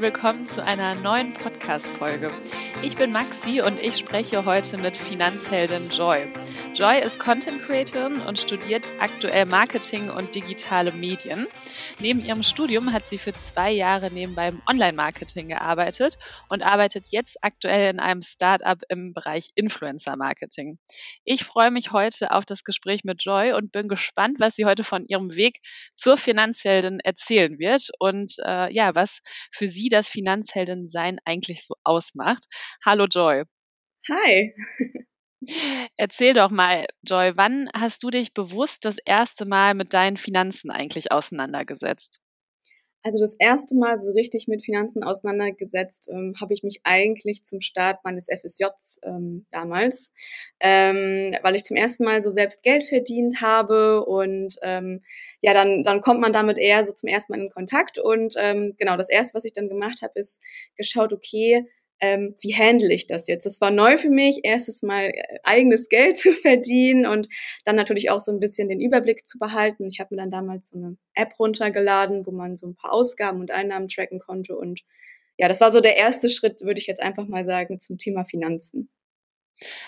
willkommen zu einer neuen Podcast-Folge. Ich bin Maxi und ich spreche heute mit Finanzheldin Joy. Joy ist Content Creatorin und studiert aktuell Marketing und digitale Medien. Neben ihrem Studium hat sie für zwei Jahre nebenbei im Online-Marketing gearbeitet und arbeitet jetzt aktuell in einem Startup im Bereich Influencer-Marketing. Ich freue mich heute auf das Gespräch mit Joy und bin gespannt, was sie heute von ihrem Weg zur Finanzheldin erzählen wird und äh, ja, was für sie das Finanzheldin-Sein eigentlich so ausmacht. Hallo Joy. Hi. Erzähl doch mal, Joy, wann hast du dich bewusst das erste Mal mit deinen Finanzen eigentlich auseinandergesetzt? Also das erste Mal so richtig mit Finanzen auseinandergesetzt ähm, habe ich mich eigentlich zum Start meines FSJs ähm, damals, ähm, weil ich zum ersten Mal so selbst Geld verdient habe und ähm, ja, dann, dann kommt man damit eher so zum ersten Mal in Kontakt und ähm, genau, das erste, was ich dann gemacht habe, ist geschaut, okay, ähm, wie handle ich das jetzt? Das war neu für mich, erstes Mal äh, eigenes Geld zu verdienen und dann natürlich auch so ein bisschen den Überblick zu behalten. Ich habe mir dann damals so eine App runtergeladen, wo man so ein paar Ausgaben und Einnahmen tracken konnte und ja, das war so der erste Schritt, würde ich jetzt einfach mal sagen, zum Thema Finanzen.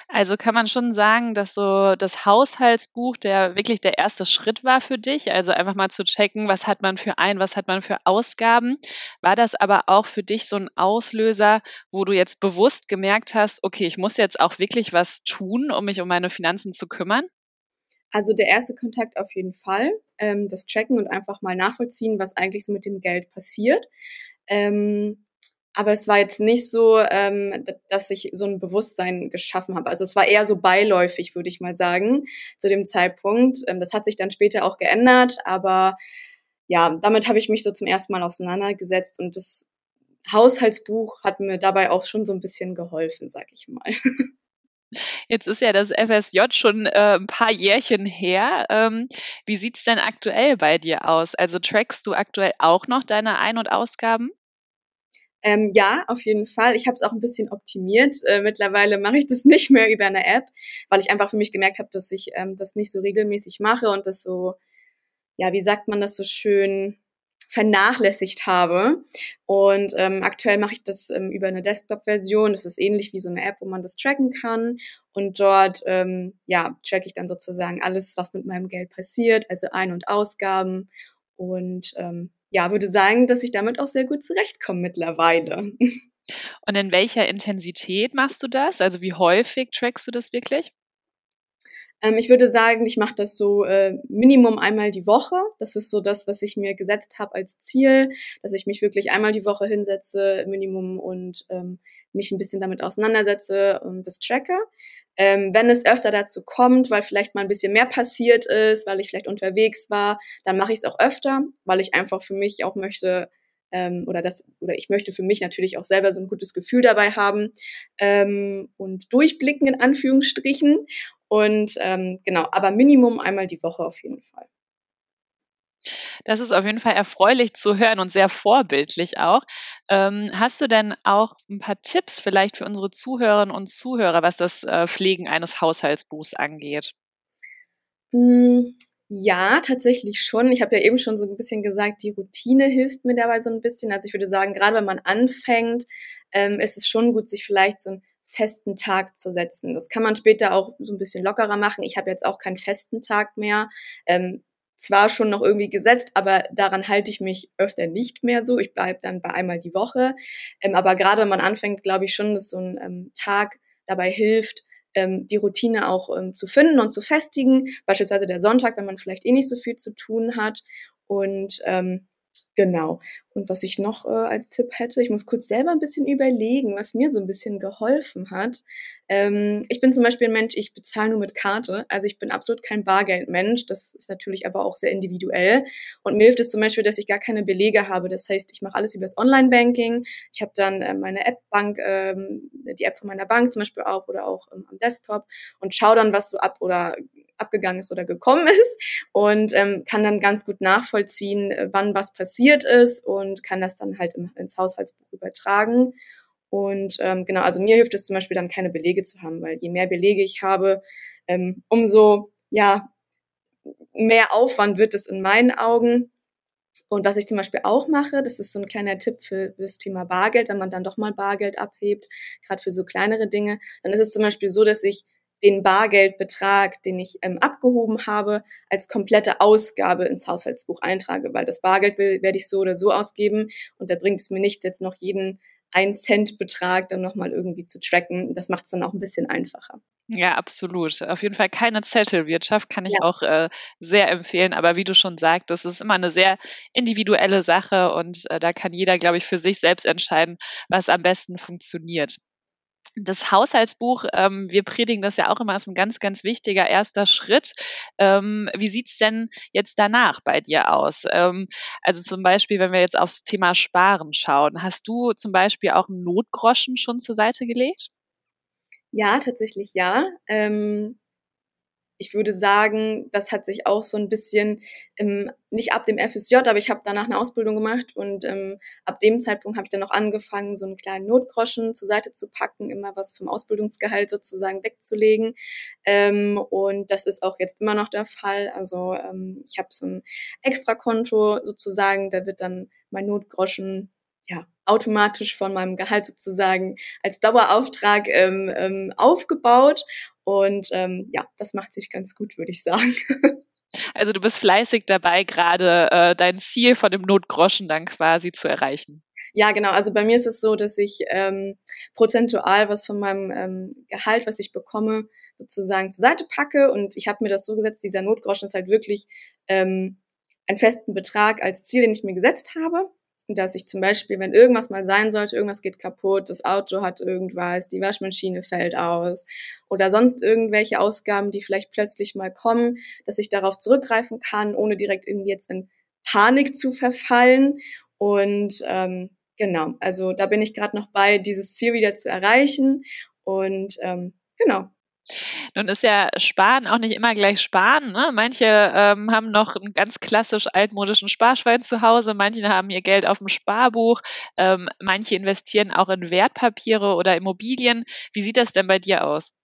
Also kann man schon sagen, dass so das Haushaltsbuch der wirklich der erste Schritt war für dich, also einfach mal zu checken, was hat man für ein, was hat man für Ausgaben. War das aber auch für dich so ein Auslöser, wo du jetzt bewusst gemerkt hast, okay, ich muss jetzt auch wirklich was tun, um mich um meine Finanzen zu kümmern? Also der erste Kontakt auf jeden Fall, ähm, das Tracken und einfach mal nachvollziehen, was eigentlich so mit dem Geld passiert. Ähm, aber es war jetzt nicht so, ähm, dass ich so ein Bewusstsein geschaffen habe. Also es war eher so beiläufig, würde ich mal sagen, zu dem Zeitpunkt. Ähm, das hat sich dann später auch geändert, aber ja, damit habe ich mich so zum ersten Mal auseinandergesetzt und das Haushaltsbuch hat mir dabei auch schon so ein bisschen geholfen, sag ich mal. Jetzt ist ja das FSJ schon äh, ein paar Jährchen her. Ähm, wie sieht's denn aktuell bei dir aus? Also trackst du aktuell auch noch deine Ein- und Ausgaben? Ähm, ja, auf jeden Fall. Ich habe es auch ein bisschen optimiert. Äh, mittlerweile mache ich das nicht mehr über eine App, weil ich einfach für mich gemerkt habe, dass ich ähm, das nicht so regelmäßig mache und das so, ja, wie sagt man das so schön, vernachlässigt habe. Und ähm, aktuell mache ich das ähm, über eine Desktop-Version. Das ist ähnlich wie so eine App, wo man das tracken kann. Und dort, ähm, ja, track ich dann sozusagen alles, was mit meinem Geld passiert, also Ein- und Ausgaben. Und ähm, ja, würde sagen, dass ich damit auch sehr gut zurechtkomme mittlerweile. Und in welcher Intensität machst du das? Also wie häufig trackst du das wirklich? Ähm, ich würde sagen, ich mache das so äh, Minimum einmal die Woche. Das ist so das, was ich mir gesetzt habe als Ziel, dass ich mich wirklich einmal die Woche hinsetze, Minimum, und ähm, mich ein bisschen damit auseinandersetze und das tracke. Ähm, wenn es öfter dazu kommt, weil vielleicht mal ein bisschen mehr passiert ist, weil ich vielleicht unterwegs war, dann mache ich es auch öfter, weil ich einfach für mich auch möchte, ähm, oder das, oder ich möchte für mich natürlich auch selber so ein gutes Gefühl dabei haben ähm, und durchblicken in Anführungsstrichen. Und ähm, genau, aber Minimum einmal die Woche auf jeden Fall. Das ist auf jeden Fall erfreulich zu hören und sehr vorbildlich auch. Ähm, hast du denn auch ein paar Tipps vielleicht für unsere Zuhörerinnen und Zuhörer, was das äh, Pflegen eines Haushaltsbuchs angeht? Hm, ja, tatsächlich schon. Ich habe ja eben schon so ein bisschen gesagt, die Routine hilft mir dabei so ein bisschen. Also ich würde sagen, gerade wenn man anfängt, ähm, ist es schon gut, sich vielleicht so einen festen Tag zu setzen. Das kann man später auch so ein bisschen lockerer machen. Ich habe jetzt auch keinen festen Tag mehr. Ähm, zwar schon noch irgendwie gesetzt, aber daran halte ich mich öfter nicht mehr so. Ich bleibe dann bei einmal die Woche. Ähm, aber gerade wenn man anfängt, glaube ich schon, dass so ein ähm, Tag dabei hilft, ähm, die Routine auch ähm, zu finden und zu festigen. Beispielsweise der Sonntag, wenn man vielleicht eh nicht so viel zu tun hat. Und ähm, Genau. Und was ich noch äh, als Tipp hätte, ich muss kurz selber ein bisschen überlegen, was mir so ein bisschen geholfen hat. Ähm, ich bin zum Beispiel ein Mensch, ich bezahle nur mit Karte. Also ich bin absolut kein Bargeldmensch. Das ist natürlich aber auch sehr individuell. Und mir hilft es zum Beispiel, dass ich gar keine Belege habe. Das heißt, ich mache alles über das Online-Banking. Ich habe dann äh, meine App-Bank, ähm, die App von meiner Bank zum Beispiel auch oder auch ähm, am Desktop und schaue dann, was so ab oder abgegangen ist oder gekommen ist und ähm, kann dann ganz gut nachvollziehen, äh, wann was passiert ist und kann das dann halt im, ins Haushaltsbuch übertragen. Und ähm, genau, also mir hilft es zum Beispiel dann keine Belege zu haben, weil je mehr Belege ich habe, ähm, umso ja mehr Aufwand wird es in meinen Augen. und was ich zum Beispiel auch mache, das ist so ein kleiner Tipp für, für das Thema Bargeld, wenn man dann doch mal Bargeld abhebt, gerade für so kleinere Dinge, dann ist es zum Beispiel so, dass ich den Bargeldbetrag, den ich ähm, abgehoben habe, als komplette Ausgabe ins Haushaltsbuch eintrage, weil das Bargeld will, werde ich so oder so ausgeben und da bringt es mir nichts, jetzt noch jeden ein Cent Betrag dann nochmal irgendwie zu tracken. Das macht es dann auch ein bisschen einfacher. Ja, absolut. Auf jeden Fall keine Zettelwirtschaft kann ich ja. auch äh, sehr empfehlen. Aber wie du schon sagtest, ist immer eine sehr individuelle Sache und äh, da kann jeder, glaube ich, für sich selbst entscheiden, was am besten funktioniert das Haushaltsbuch, ähm, wir predigen das ja auch immer, ist ein ganz, ganz wichtiger erster Schritt. Ähm, wie sieht's denn jetzt danach bei dir aus? Ähm, also zum Beispiel, wenn wir jetzt aufs Thema Sparen schauen, hast du zum Beispiel auch einen Notgroschen schon zur Seite gelegt? Ja, tatsächlich ja. Ähm, ich würde sagen, das hat sich auch so ein bisschen im, nicht ab dem FSJ, aber ich habe danach eine Ausbildung gemacht und ähm, ab dem Zeitpunkt habe ich dann auch angefangen, so einen kleinen Notgroschen zur Seite zu packen, immer was vom Ausbildungsgehalt sozusagen wegzulegen. Ähm, und das ist auch jetzt immer noch der Fall. Also ähm, ich habe so ein Extrakonto sozusagen, da wird dann mein Notgroschen ja, automatisch von meinem Gehalt sozusagen als Dauerauftrag ähm, ähm, aufgebaut. Und ähm, ja, das macht sich ganz gut, würde ich sagen. Also du bist fleißig dabei, gerade äh, dein Ziel von dem Notgroschen dann quasi zu erreichen. Ja, genau. Also bei mir ist es so, dass ich ähm, prozentual was von meinem ähm, Gehalt, was ich bekomme, sozusagen zur Seite packe. Und ich habe mir das so gesetzt, dieser Notgroschen ist halt wirklich ähm, einen festen Betrag als Ziel, den ich mir gesetzt habe dass ich zum Beispiel, wenn irgendwas mal sein sollte, irgendwas geht kaputt, das Auto hat irgendwas, die Waschmaschine fällt aus oder sonst irgendwelche Ausgaben, die vielleicht plötzlich mal kommen, dass ich darauf zurückgreifen kann, ohne direkt irgendwie jetzt in Panik zu verfallen. Und ähm, genau, also da bin ich gerade noch bei, dieses Ziel wieder zu erreichen. Und ähm, genau, nun ist ja Sparen auch nicht immer gleich Sparen. Ne? Manche ähm, haben noch einen ganz klassisch altmodischen Sparschwein zu Hause, manche haben ihr Geld auf dem Sparbuch, ähm, manche investieren auch in Wertpapiere oder Immobilien. Wie sieht das denn bei dir aus?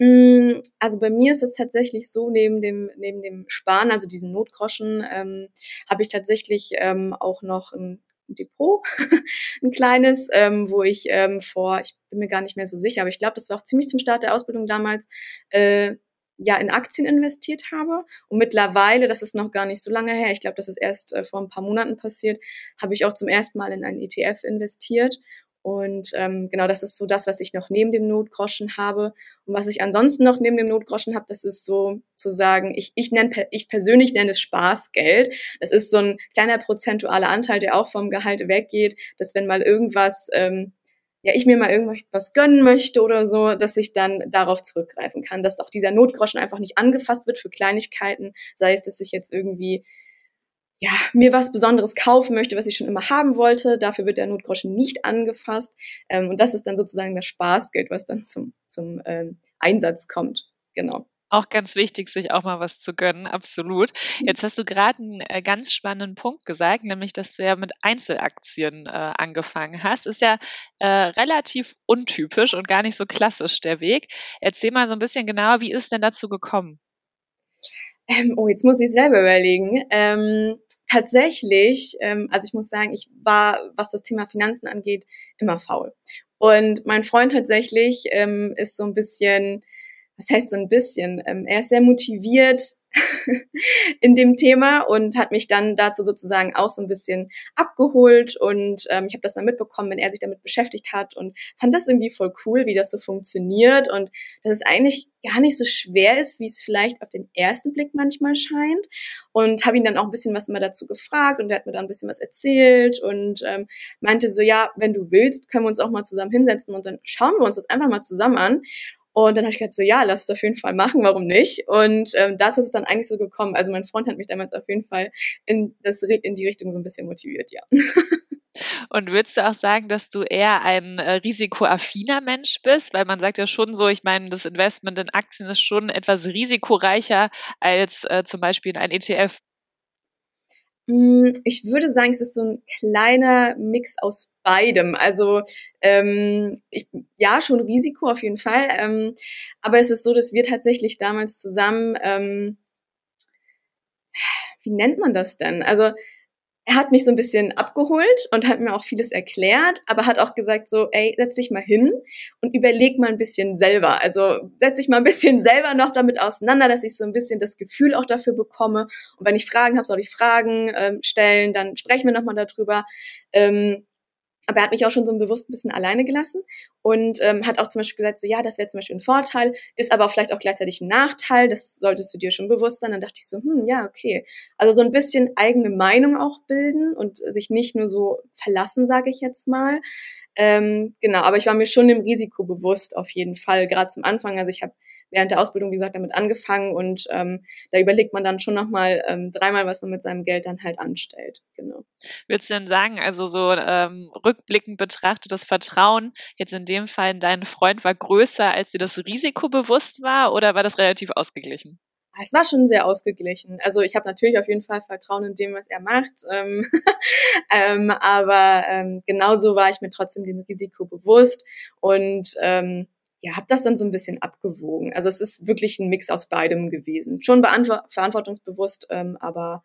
Mm, also bei mir ist es tatsächlich so, neben dem, neben dem Sparen, also diesen Notgroschen, ähm, habe ich tatsächlich ähm, auch noch ein Depot, ein kleines, ähm, wo ich ähm, vor, ich bin mir gar nicht mehr so sicher, aber ich glaube, das war auch ziemlich zum Start der Ausbildung damals, äh, ja in Aktien investiert habe. Und mittlerweile, das ist noch gar nicht so lange her, ich glaube, das ist erst äh, vor ein paar Monaten passiert, habe ich auch zum ersten Mal in einen ETF investiert und ähm, genau, das ist so das, was ich noch neben dem Notgroschen habe. Und was ich ansonsten noch neben dem Notgroschen habe, das ist so zu sagen, ich, ich, nenn, ich persönlich nenne es Spaßgeld. Das ist so ein kleiner prozentualer Anteil, der auch vom Gehalt weggeht, dass wenn mal irgendwas, ähm, ja, ich mir mal irgendwas gönnen möchte oder so, dass ich dann darauf zurückgreifen kann, dass auch dieser Notgroschen einfach nicht angefasst wird für Kleinigkeiten, sei es, dass ich jetzt irgendwie ja, mir was Besonderes kaufen möchte, was ich schon immer haben wollte. Dafür wird der Notgroschen nicht angefasst. Ähm, und das ist dann sozusagen das Spaßgeld, was dann zum, zum ähm, Einsatz kommt. Genau. Auch ganz wichtig, sich auch mal was zu gönnen, absolut. Jetzt hast du gerade einen äh, ganz spannenden Punkt gesagt, nämlich, dass du ja mit Einzelaktien äh, angefangen hast. Ist ja äh, relativ untypisch und gar nicht so klassisch der Weg. Erzähl mal so ein bisschen genauer, wie ist es denn dazu gekommen? Ähm, oh, jetzt muss ich selber überlegen. Ähm, tatsächlich, ähm, also ich muss sagen, ich war, was das Thema Finanzen angeht, immer faul. Und mein Freund tatsächlich ähm, ist so ein bisschen, was heißt so ein bisschen, ähm, er ist sehr motiviert in dem Thema und hat mich dann dazu sozusagen auch so ein bisschen abgeholt. Und ähm, ich habe das mal mitbekommen, wenn er sich damit beschäftigt hat und fand das irgendwie voll cool, wie das so funktioniert und dass es eigentlich gar nicht so schwer ist, wie es vielleicht auf den ersten Blick manchmal scheint. Und habe ihn dann auch ein bisschen was immer dazu gefragt und er hat mir dann ein bisschen was erzählt und ähm, meinte so, ja, wenn du willst, können wir uns auch mal zusammen hinsetzen und dann schauen wir uns das einfach mal zusammen an und dann habe ich gedacht, so ja, lass es auf jeden Fall machen, warum nicht? Und ähm, dazu ist es dann eigentlich so gekommen. Also mein Freund hat mich damals auf jeden Fall in, das, in die Richtung so ein bisschen motiviert, ja. Und würdest du auch sagen, dass du eher ein äh, risikoaffiner Mensch bist? Weil man sagt ja schon so, ich meine, das Investment in Aktien ist schon etwas risikoreicher als äh, zum Beispiel in ein ETF. Mm, ich würde sagen, es ist so ein kleiner Mix aus beidem. Also ähm, ich, ja, schon Risiko auf jeden Fall. Ähm, aber es ist so, dass wir tatsächlich damals zusammen ähm, wie nennt man das denn? Also er hat mich so ein bisschen abgeholt und hat mir auch vieles erklärt, aber hat auch gesagt so, ey, setz dich mal hin und überleg mal ein bisschen selber. Also setz dich mal ein bisschen selber noch damit auseinander, dass ich so ein bisschen das Gefühl auch dafür bekomme. Und wenn ich Fragen habe, soll ich Fragen ähm, stellen, dann sprechen wir nochmal darüber. Ähm, aber er hat mich auch schon so bewusst ein bisschen alleine gelassen und ähm, hat auch zum Beispiel gesagt, so ja, das wäre zum Beispiel ein Vorteil, ist aber vielleicht auch gleichzeitig ein Nachteil, das solltest du dir schon bewusst sein. Dann dachte ich so, hm, ja, okay. Also so ein bisschen eigene Meinung auch bilden und sich nicht nur so verlassen, sage ich jetzt mal. Ähm, genau, aber ich war mir schon dem Risiko bewusst, auf jeden Fall, gerade zum Anfang. Also ich habe während der Ausbildung, wie gesagt, damit angefangen und ähm, da überlegt man dann schon nochmal ähm, dreimal, was man mit seinem Geld dann halt anstellt. Genau. Würdest du denn sagen, also so ähm, rückblickend betrachtet, das Vertrauen jetzt in dem Fall in deinen Freund war größer, als dir das Risiko bewusst war oder war das relativ ausgeglichen? es war schon sehr ausgeglichen. Also ich habe natürlich auf jeden Fall Vertrauen in dem, was er macht. Ähm, ähm, aber ähm, genauso war ich mir trotzdem dem Risiko bewusst. Und ähm, ja, habe das dann so ein bisschen abgewogen. Also es ist wirklich ein Mix aus beidem gewesen. Schon verantwortungsbewusst, ähm, aber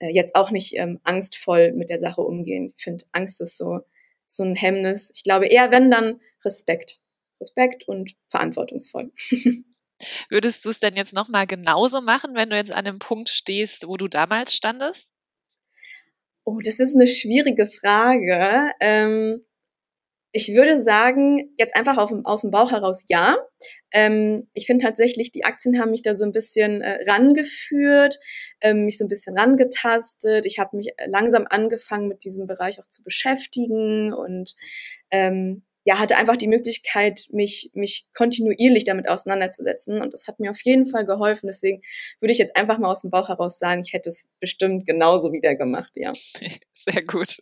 äh, jetzt auch nicht ähm, angstvoll mit der Sache umgehen. Ich finde, Angst ist so, so ein Hemmnis. Ich glaube eher, wenn dann Respekt. Respekt und verantwortungsvoll. Würdest du es denn jetzt nochmal genauso machen, wenn du jetzt an dem Punkt stehst, wo du damals standest? Oh, das ist eine schwierige Frage. Ähm, ich würde sagen, jetzt einfach auf, aus dem Bauch heraus ja. Ähm, ich finde tatsächlich, die Aktien haben mich da so ein bisschen äh, rangeführt, ähm, mich so ein bisschen rangetastet. Ich habe mich langsam angefangen, mit diesem Bereich auch zu beschäftigen und ähm, ja, hatte einfach die Möglichkeit, mich, mich kontinuierlich damit auseinanderzusetzen. Und das hat mir auf jeden Fall geholfen. Deswegen würde ich jetzt einfach mal aus dem Bauch heraus sagen, ich hätte es bestimmt genauso wieder gemacht, ja. Sehr gut.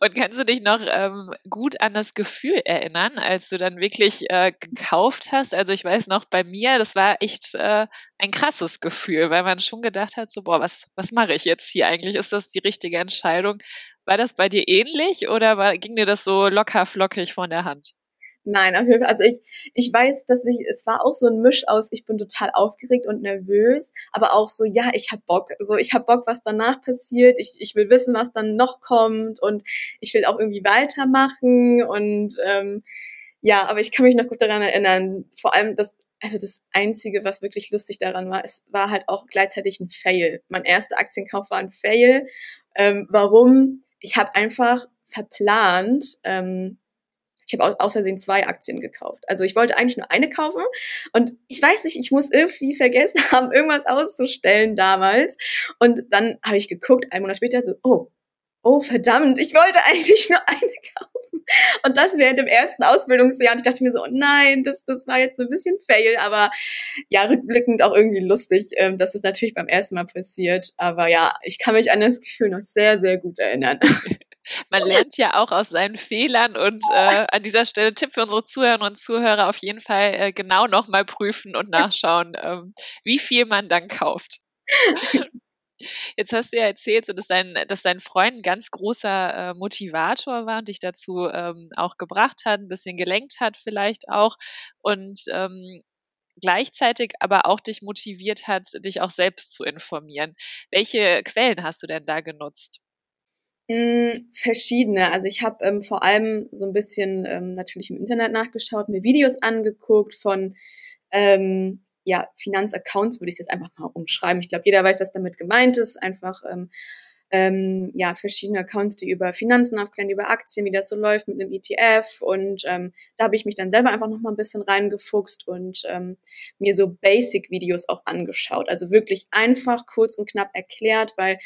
Und kannst du dich noch ähm, gut an das Gefühl erinnern, als du dann wirklich äh, gekauft hast? Also ich weiß noch, bei mir, das war echt äh, ein krasses Gefühl, weil man schon gedacht hat, so, boah, was, was mache ich jetzt hier eigentlich? Ist das die richtige Entscheidung? War das bei dir ähnlich oder war, ging dir das so locker flockig von der Hand? Nein, auf jeden Fall. Also ich, ich weiß, dass ich, es war auch so ein Misch aus, ich bin total aufgeregt und nervös, aber auch so, ja, ich hab Bock. So, ich hab Bock, was danach passiert. Ich, ich will wissen, was dann noch kommt und ich will auch irgendwie weitermachen und ähm, ja, aber ich kann mich noch gut daran erinnern. Vor allem das, also das Einzige, was wirklich lustig daran war, es war halt auch gleichzeitig ein Fail. Mein erster Aktienkauf war ein Fail. Ähm, warum? Ich habe einfach verplant, ähm, ich habe aus Versehen zwei Aktien gekauft. Also ich wollte eigentlich nur eine kaufen und ich weiß nicht, ich muss irgendwie vergessen haben, irgendwas auszustellen damals. Und dann habe ich geguckt, einen Monat später so, oh, oh verdammt, ich wollte eigentlich nur eine kaufen. Und das während dem ersten Ausbildungsjahr. Und ich dachte mir so, oh nein, das, das war jetzt so ein bisschen fail, aber ja, rückblickend auch irgendwie lustig, ähm, dass es natürlich beim ersten Mal passiert. Aber ja, ich kann mich an das Gefühl noch sehr, sehr gut erinnern. Man lernt ja auch aus seinen Fehlern und äh, an dieser Stelle Tipp für unsere Zuhörerinnen und Zuhörer auf jeden Fall äh, genau nochmal prüfen und nachschauen, ähm, wie viel man dann kauft. Jetzt hast du ja erzählt, so, dass, dein, dass dein Freund ein ganz großer äh, Motivator war und dich dazu ähm, auch gebracht hat, ein bisschen gelenkt hat vielleicht auch und ähm, gleichzeitig aber auch dich motiviert hat, dich auch selbst zu informieren. Welche Quellen hast du denn da genutzt? Hm, verschiedene. Also ich habe ähm, vor allem so ein bisschen ähm, natürlich im Internet nachgeschaut, mir Videos angeguckt von ähm, ja, Finanzaccounts würde ich jetzt einfach mal umschreiben. Ich glaube, jeder weiß, was damit gemeint ist. Einfach ähm, ähm, ja, verschiedene Accounts, die über Finanzen aufklären, über Aktien, wie das so läuft mit einem ETF. Und ähm, da habe ich mich dann selber einfach noch mal ein bisschen reingefuchst und ähm, mir so Basic-Videos auch angeschaut. Also wirklich einfach, kurz und knapp erklärt, weil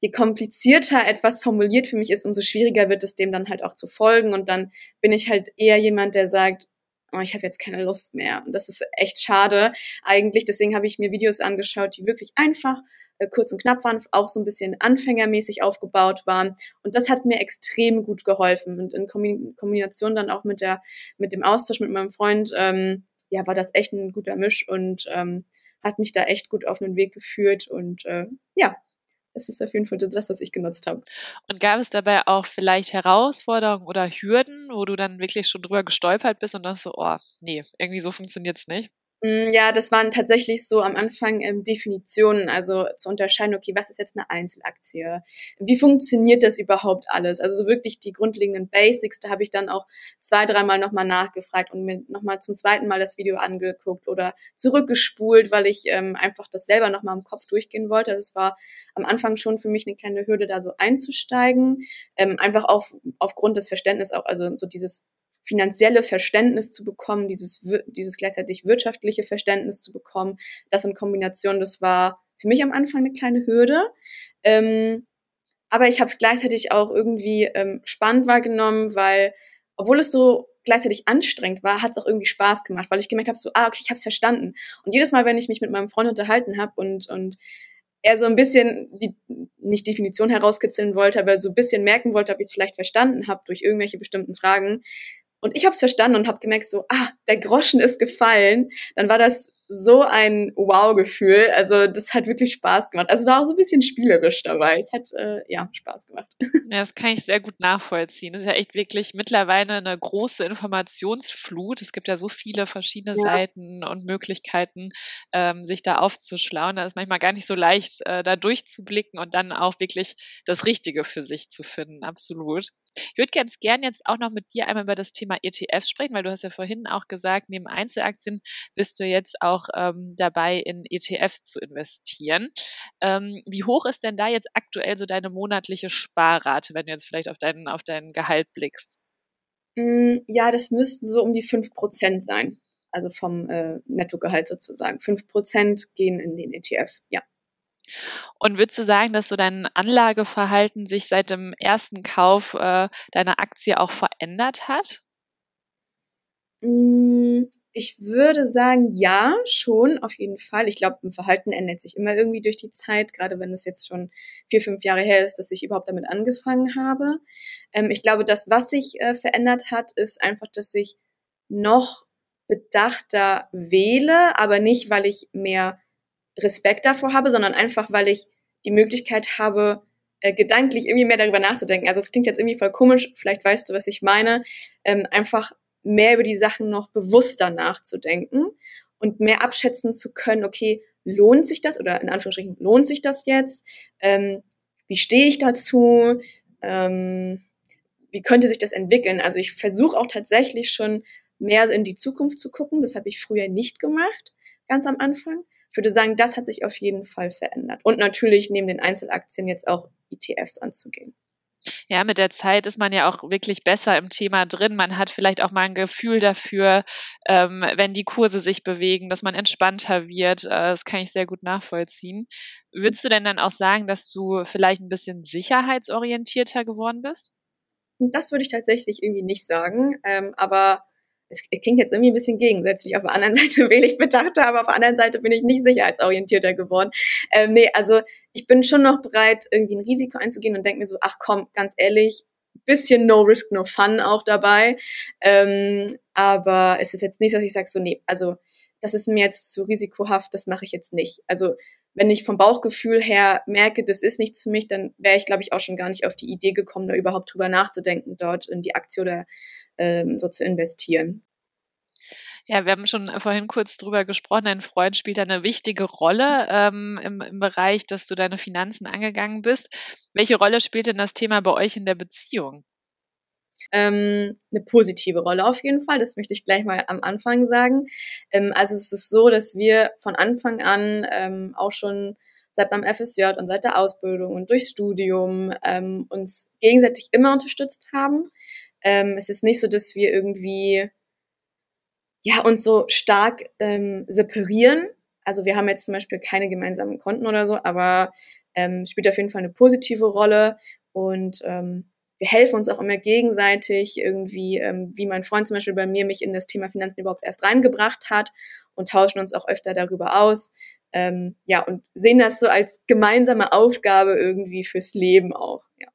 je komplizierter etwas formuliert für mich ist, umso schwieriger wird es dem dann halt auch zu folgen. Und dann bin ich halt eher jemand, der sagt, oh, ich habe jetzt keine Lust mehr. Und das ist echt schade eigentlich. Deswegen habe ich mir Videos angeschaut, die wirklich einfach äh, kurz und knapp waren, auch so ein bisschen anfängermäßig aufgebaut waren. Und das hat mir extrem gut geholfen. Und in Kombination dann auch mit der, mit dem Austausch mit meinem Freund, ähm, ja, war das echt ein guter Misch und ähm, hat mich da echt gut auf den Weg geführt. Und äh, ja, das ist auf jeden Fall das, was ich genutzt habe. Und gab es dabei auch vielleicht Herausforderungen oder Hürden, wo du dann wirklich schon drüber gestolpert bist und dachtest so, oh, nee, irgendwie so funktioniert es nicht? Mm, ja, das waren tatsächlich so am Anfang ähm, Definitionen, also zu unterscheiden, okay, was ist jetzt eine Einzelaktie? Wie funktioniert das überhaupt alles? Also so wirklich die grundlegenden Basics, da habe ich dann auch zwei, dreimal nochmal nachgefragt und mir nochmal zum zweiten Mal das Video angeguckt oder zurückgespult, weil ich ähm, einfach das selber nochmal im Kopf durchgehen wollte. Also es war am Anfang schon für mich eine kleine Hürde, da so einzusteigen, ähm, einfach auf, aufgrund des Verständnisses auch, also so dieses finanzielle Verständnis zu bekommen, dieses, dieses gleichzeitig wirtschaftliche Verständnis zu bekommen. Das in Kombination, das war für mich am Anfang eine kleine Hürde. Ähm, aber ich habe es gleichzeitig auch irgendwie ähm, spannend wahrgenommen, weil, obwohl es so gleichzeitig anstrengend war, hat es auch irgendwie Spaß gemacht, weil ich gemerkt habe, so, ah, okay, ich habe es verstanden. Und jedes Mal, wenn ich mich mit meinem Freund unterhalten habe und, und er so ein bisschen die nicht Definition herauskitzeln wollte, aber so ein bisschen merken wollte, ob ich es vielleicht verstanden habe durch irgendwelche bestimmten Fragen, und ich habe es verstanden und habe gemerkt, so, ah, der Groschen ist gefallen. Dann war das so ein Wow-Gefühl. Also das hat wirklich Spaß gemacht. Also es war auch so ein bisschen spielerisch dabei. Es hat äh, ja Spaß gemacht. Ja, das kann ich sehr gut nachvollziehen. Das ist ja echt wirklich mittlerweile eine große Informationsflut. Es gibt ja so viele verschiedene ja. Seiten und Möglichkeiten, ähm, sich da aufzuschlauen. Da ist manchmal gar nicht so leicht, äh, da durchzublicken und dann auch wirklich das Richtige für sich zu finden. Absolut. Ich würde ganz gern jetzt auch noch mit dir einmal über das Thema ETFs sprechen, weil du hast ja vorhin auch gesagt, neben Einzelaktien bist du jetzt auch ähm, dabei, in ETFs zu investieren. Ähm, wie hoch ist denn da jetzt aktuell so deine monatliche Sparrate, wenn du jetzt vielleicht auf deinen, auf dein Gehalt blickst? Mm, ja, das müssten so um die fünf Prozent sein. Also vom äh, Nettogehalt sozusagen. Fünf Prozent gehen in den ETF, ja. Und würdest du sagen, dass so dein Anlageverhalten sich seit dem ersten Kauf äh, deiner Aktie auch verändert hat? Mm, ich würde sagen, ja, schon, auf jeden Fall. Ich glaube, ein Verhalten ändert sich immer irgendwie durch die Zeit, gerade wenn es jetzt schon vier, fünf Jahre her ist, dass ich überhaupt damit angefangen habe. Ähm, ich glaube, das, was sich äh, verändert hat, ist einfach, dass ich noch bedachter wähle, aber nicht, weil ich mehr Respekt davor habe, sondern einfach, weil ich die Möglichkeit habe, äh, gedanklich irgendwie mehr darüber nachzudenken. Also es klingt jetzt irgendwie voll komisch, vielleicht weißt du, was ich meine, ähm, einfach mehr über die Sachen noch bewusster nachzudenken und mehr abschätzen zu können, okay, lohnt sich das oder in Anführungsstrichen lohnt sich das jetzt? Ähm, wie stehe ich dazu? Ähm, wie könnte sich das entwickeln? Also ich versuche auch tatsächlich schon mehr in die Zukunft zu gucken. Das habe ich früher nicht gemacht, ganz am Anfang. Ich würde sagen, das hat sich auf jeden Fall verändert. Und natürlich neben den Einzelaktien jetzt auch ETFs anzugehen. Ja, mit der Zeit ist man ja auch wirklich besser im Thema drin. Man hat vielleicht auch mal ein Gefühl dafür, ähm, wenn die Kurse sich bewegen, dass man entspannter wird. Äh, das kann ich sehr gut nachvollziehen. Würdest du denn dann auch sagen, dass du vielleicht ein bisschen sicherheitsorientierter geworden bist? Das würde ich tatsächlich irgendwie nicht sagen. Ähm, aber es klingt jetzt irgendwie ein bisschen gegensätzlich. Auf der anderen Seite wähle ich bedachter, aber auf der anderen Seite bin ich nicht sicherheitsorientierter geworden. Ähm, nee, also ich bin schon noch bereit, irgendwie ein Risiko einzugehen und denke mir so, ach komm, ganz ehrlich, bisschen No Risk, No Fun auch dabei. Ähm, aber es ist jetzt nicht, dass ich sage so, nee, also das ist mir jetzt zu risikohaft, das mache ich jetzt nicht. Also wenn ich vom Bauchgefühl her merke, das ist nichts für mich, dann wäre ich, glaube ich, auch schon gar nicht auf die Idee gekommen, da überhaupt drüber nachzudenken, dort in die Aktie oder ähm, so zu investieren. Ja, wir haben schon vorhin kurz drüber gesprochen. Dein Freund spielt eine wichtige Rolle ähm, im, im Bereich, dass du deine Finanzen angegangen bist. Welche Rolle spielt denn das Thema bei euch in der Beziehung? Ähm, eine positive Rolle auf jeden Fall. Das möchte ich gleich mal am Anfang sagen. Ähm, also es ist so, dass wir von Anfang an ähm, auch schon seit beim FSJ und seit der Ausbildung und durchs Studium ähm, uns gegenseitig immer unterstützt haben. Ähm, es ist nicht so, dass wir irgendwie ja uns so stark ähm, separieren. Also wir haben jetzt zum Beispiel keine gemeinsamen Konten oder so, aber ähm, spielt auf jeden Fall eine positive Rolle und ähm, wir helfen uns auch immer gegenseitig irgendwie, ähm, wie mein Freund zum Beispiel bei mir mich in das Thema Finanzen überhaupt erst reingebracht hat und tauschen uns auch öfter darüber aus. Ähm, ja, und sehen das so als gemeinsame Aufgabe irgendwie fürs Leben auch, ja.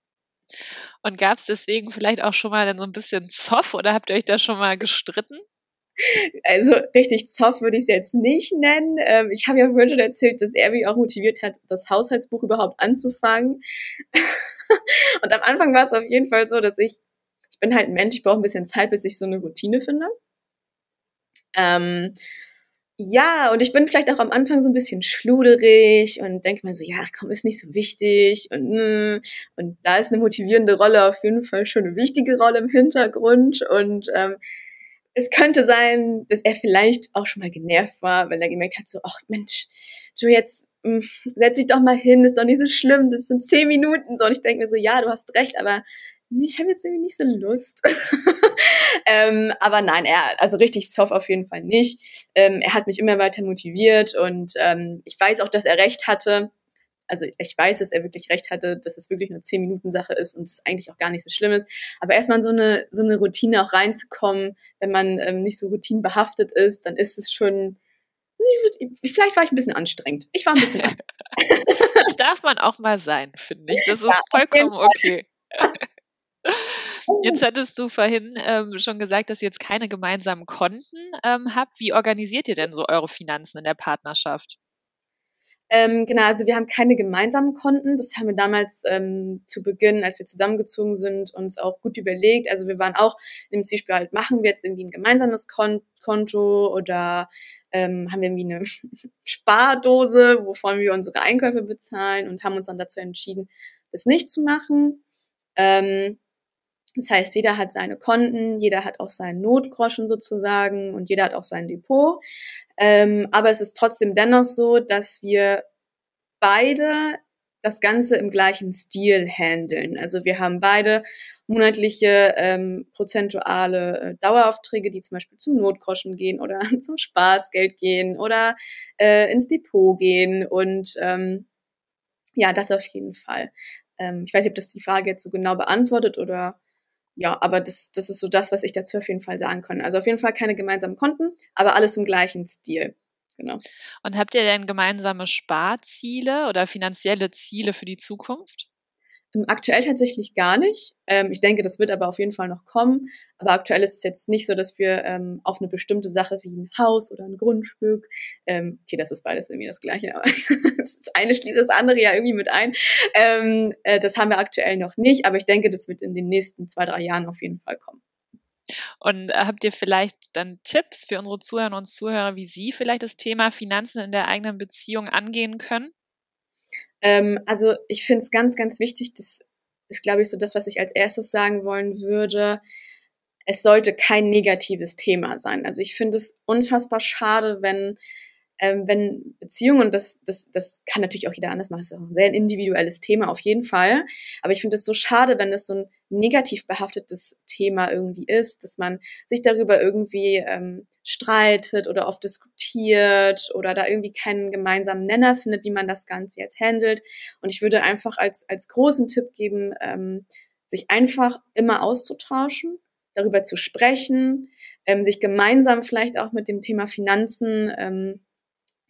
Und gab es deswegen vielleicht auch schon mal dann so ein bisschen Zoff oder habt ihr euch da schon mal gestritten? Also richtig Zoff würde ich es jetzt nicht nennen. Ähm, ich habe ja vorhin schon erzählt, dass er mich auch motiviert hat, das Haushaltsbuch überhaupt anzufangen. und am Anfang war es auf jeden Fall so, dass ich, ich bin halt ein Mensch, ich brauche ein bisschen Zeit, bis ich so eine Routine finde. Ähm, Ja, und ich bin vielleicht auch am Anfang so ein bisschen schluderig und denke mir so, ja, komm, ist nicht so wichtig und mm, und da ist eine motivierende Rolle auf jeden Fall schon eine wichtige Rolle im Hintergrund und ähm, es könnte sein, dass er vielleicht auch schon mal genervt war, weil er gemerkt hat, so, ach Mensch, du jetzt mh, mm, setz dich doch mal hin, ist doch nicht so schlimm, das sind zehn Minuten so. Und ich denke mir so, ja, du hast recht, aber ich habe jetzt irgendwie nicht so Lust. ähm, aber nein, er, also richtig soft auf jeden Fall nicht. Ähm, er hat mich immer weiter motiviert und ähm, ich weiß auch, dass er recht hatte. Also ich weiß, dass er wirklich recht hatte, dass es wirklich nur zehn Minuten Sache ist und es eigentlich auch gar nicht so schlimm ist. Aber erstmal so eine so eine Routine auch reinzukommen, wenn man ähm, nicht so routinebehaftet ist, dann ist es schon vielleicht war ich ein bisschen anstrengend. Ich war ein bisschen. das darf man auch mal sein, finde ich. Das ist ja, vollkommen okay. Jetzt hattest du vorhin ähm, schon gesagt, dass ihr jetzt keine gemeinsamen Konten ähm, habt. Wie organisiert ihr denn so eure Finanzen in der Partnerschaft? Ähm, genau, also wir haben keine gemeinsamen Konten. Das haben wir damals ähm, zu Beginn, als wir zusammengezogen sind, uns auch gut überlegt. Also wir waren auch im Zielspiel halt, machen wir jetzt irgendwie ein gemeinsames Kon Konto oder ähm, haben wir irgendwie eine Spardose, wovon wir unsere Einkäufe bezahlen und haben uns dann dazu entschieden, das nicht zu machen. Ähm, das heißt, jeder hat seine Konten, jeder hat auch seinen Notgroschen sozusagen und jeder hat auch sein Depot. Ähm, aber es ist trotzdem dennoch so, dass wir beide das Ganze im gleichen Stil handeln. Also wir haben beide monatliche ähm, prozentuale äh, Daueraufträge, die zum Beispiel zum Notgroschen gehen oder zum Spaßgeld gehen oder äh, ins Depot gehen. Und ähm, ja, das auf jeden Fall. Ähm, ich weiß nicht, ob das die Frage jetzt so genau beantwortet oder ja, aber das, das ist so das, was ich dazu auf jeden Fall sagen kann. Also auf jeden Fall keine gemeinsamen Konten, aber alles im gleichen Stil. Genau. Und habt ihr denn gemeinsame Sparziele oder finanzielle Ziele für die Zukunft? Ähm, aktuell tatsächlich gar nicht. Ähm, ich denke, das wird aber auf jeden Fall noch kommen. Aber aktuell ist es jetzt nicht so, dass wir ähm, auf eine bestimmte Sache wie ein Haus oder ein Grundstück, okay, das ist beides irgendwie das Gleiche, aber das eine schließt das andere ja irgendwie mit ein. Äh, das haben wir aktuell noch nicht, aber ich denke, das wird in den nächsten zwei, drei Jahren auf jeden Fall kommen. Und äh, habt ihr vielleicht dann Tipps für unsere Zuhörer und Zuhörer, wie sie vielleicht das Thema Finanzen in der eigenen Beziehung angehen können? Ähm, also ich finde es ganz, ganz wichtig, das ist, glaube ich, so das, was ich als erstes sagen wollen würde. Es sollte kein negatives Thema sein. Also ich finde es unfassbar schade, wenn ähm, wenn Beziehungen, und das, das, das kann natürlich auch jeder anders machen, das ist auch ein sehr individuelles Thema auf jeden Fall. Aber ich finde es so schade, wenn das so ein negativ behaftetes Thema irgendwie ist, dass man sich darüber irgendwie ähm, streitet oder oft diskutiert oder da irgendwie keinen gemeinsamen Nenner findet, wie man das Ganze jetzt handelt. Und ich würde einfach als, als großen Tipp geben, ähm, sich einfach immer auszutauschen, darüber zu sprechen, ähm, sich gemeinsam vielleicht auch mit dem Thema Finanzen ähm,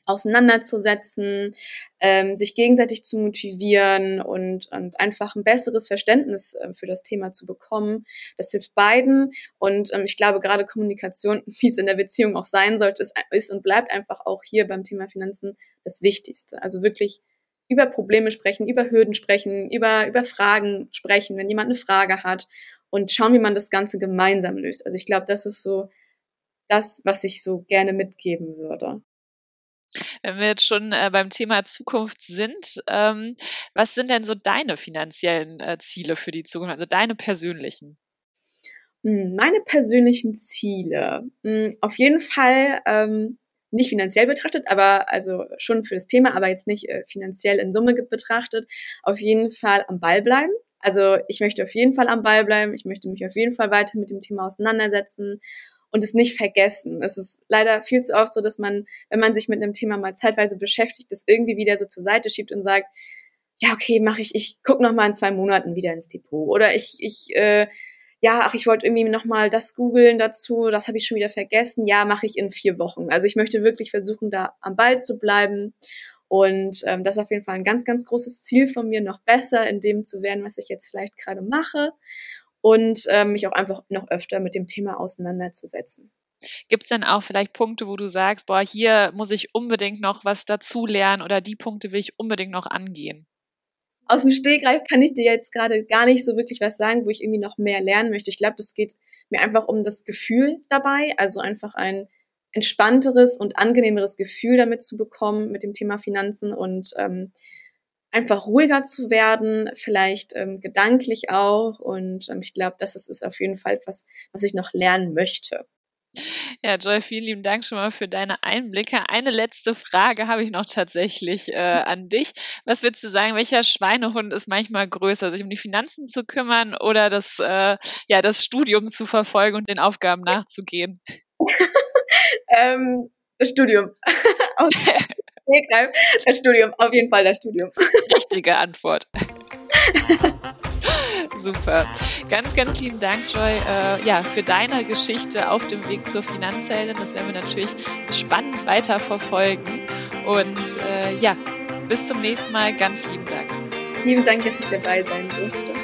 auseinanderzusetzen, ähm, sich gegenseitig zu motivieren und, und einfach ein besseres Verständnis äh, für das Thema zu bekommen. Das hilft beiden und ähm, ich glaube gerade Kommunikation, wie es in der Beziehung auch sein sollte, ist, ist und bleibt einfach auch hier beim Thema Finanzen das Wichtigste. Also wirklich über Probleme sprechen, über Hürden sprechen, über, über Fragen sprechen, wenn jemand eine Frage hat und schauen, wie man das Ganze gemeinsam löst. Also ich glaube, das ist so das, was ich so gerne mitgeben würde. Wenn wir jetzt schon äh, beim Thema Zukunft sind, ähm, was sind denn so deine finanziellen äh, Ziele für die Zukunft, also deine persönlichen? Hm, meine persönlichen Ziele. Hm, auf jeden Fall ähm, nicht finanziell betrachtet, aber also schon für das Thema, aber jetzt nicht äh, finanziell in Summe betrachtet. Auf jeden Fall am Ball bleiben. Also ich möchte auf jeden Fall am Ball bleiben. Ich möchte mich auf jeden Fall weiter mit dem Thema auseinandersetzen und es nicht vergessen. Es ist leider viel zu oft so, dass man, wenn man sich mit einem Thema mal zeitweise beschäftigt, das irgendwie wieder so zur Seite schiebt und sagt, ja, okay, mache ich, ich guck noch mal in zwei Monaten wieder ins Depot. Oder ich, ich, äh, ja, ach, ich wollte irgendwie noch mal das googeln dazu, das habe ich schon wieder vergessen. Ja, mache ich in vier Wochen. Also ich möchte wirklich versuchen, da am Ball zu bleiben. Und ähm, das ist auf jeden Fall ein ganz, ganz großes Ziel von mir, noch besser in dem zu werden, was ich jetzt vielleicht gerade mache und ähm, mich auch einfach noch öfter mit dem Thema auseinanderzusetzen. Gibt es denn auch vielleicht Punkte, wo du sagst, boah, hier muss ich unbedingt noch was dazu lernen oder die Punkte will ich unbedingt noch angehen? Aus dem Stegreif kann ich dir jetzt gerade gar nicht so wirklich was sagen, wo ich irgendwie noch mehr lernen möchte. Ich glaube, das geht mir einfach um das Gefühl dabei, also einfach ein entspannteres und angenehmeres Gefühl damit zu bekommen mit dem Thema Finanzen und ähm, einfach ruhiger zu werden, vielleicht ähm, gedanklich auch. Und ähm, ich glaube, das ist, ist auf jeden Fall etwas, was ich noch lernen möchte. Ja, Joy, vielen lieben Dank schon mal für deine Einblicke. Eine letzte Frage habe ich noch tatsächlich äh, an dich. Was würdest du sagen, welcher Schweinehund ist manchmal größer, sich um die Finanzen zu kümmern oder das, äh, ja, das Studium zu verfolgen und den Aufgaben nachzugehen? ähm, das Studium. das Studium, auf jeden Fall das Studium. Richtige Antwort. Super. Ganz, ganz lieben Dank, Joy, äh, ja, für deine Geschichte auf dem Weg zur Finanzheldin. Das werden wir natürlich spannend weiter verfolgen. Und äh, ja, bis zum nächsten Mal. Ganz lieben Dank. Lieben Dank, dass ich dabei sein durfte.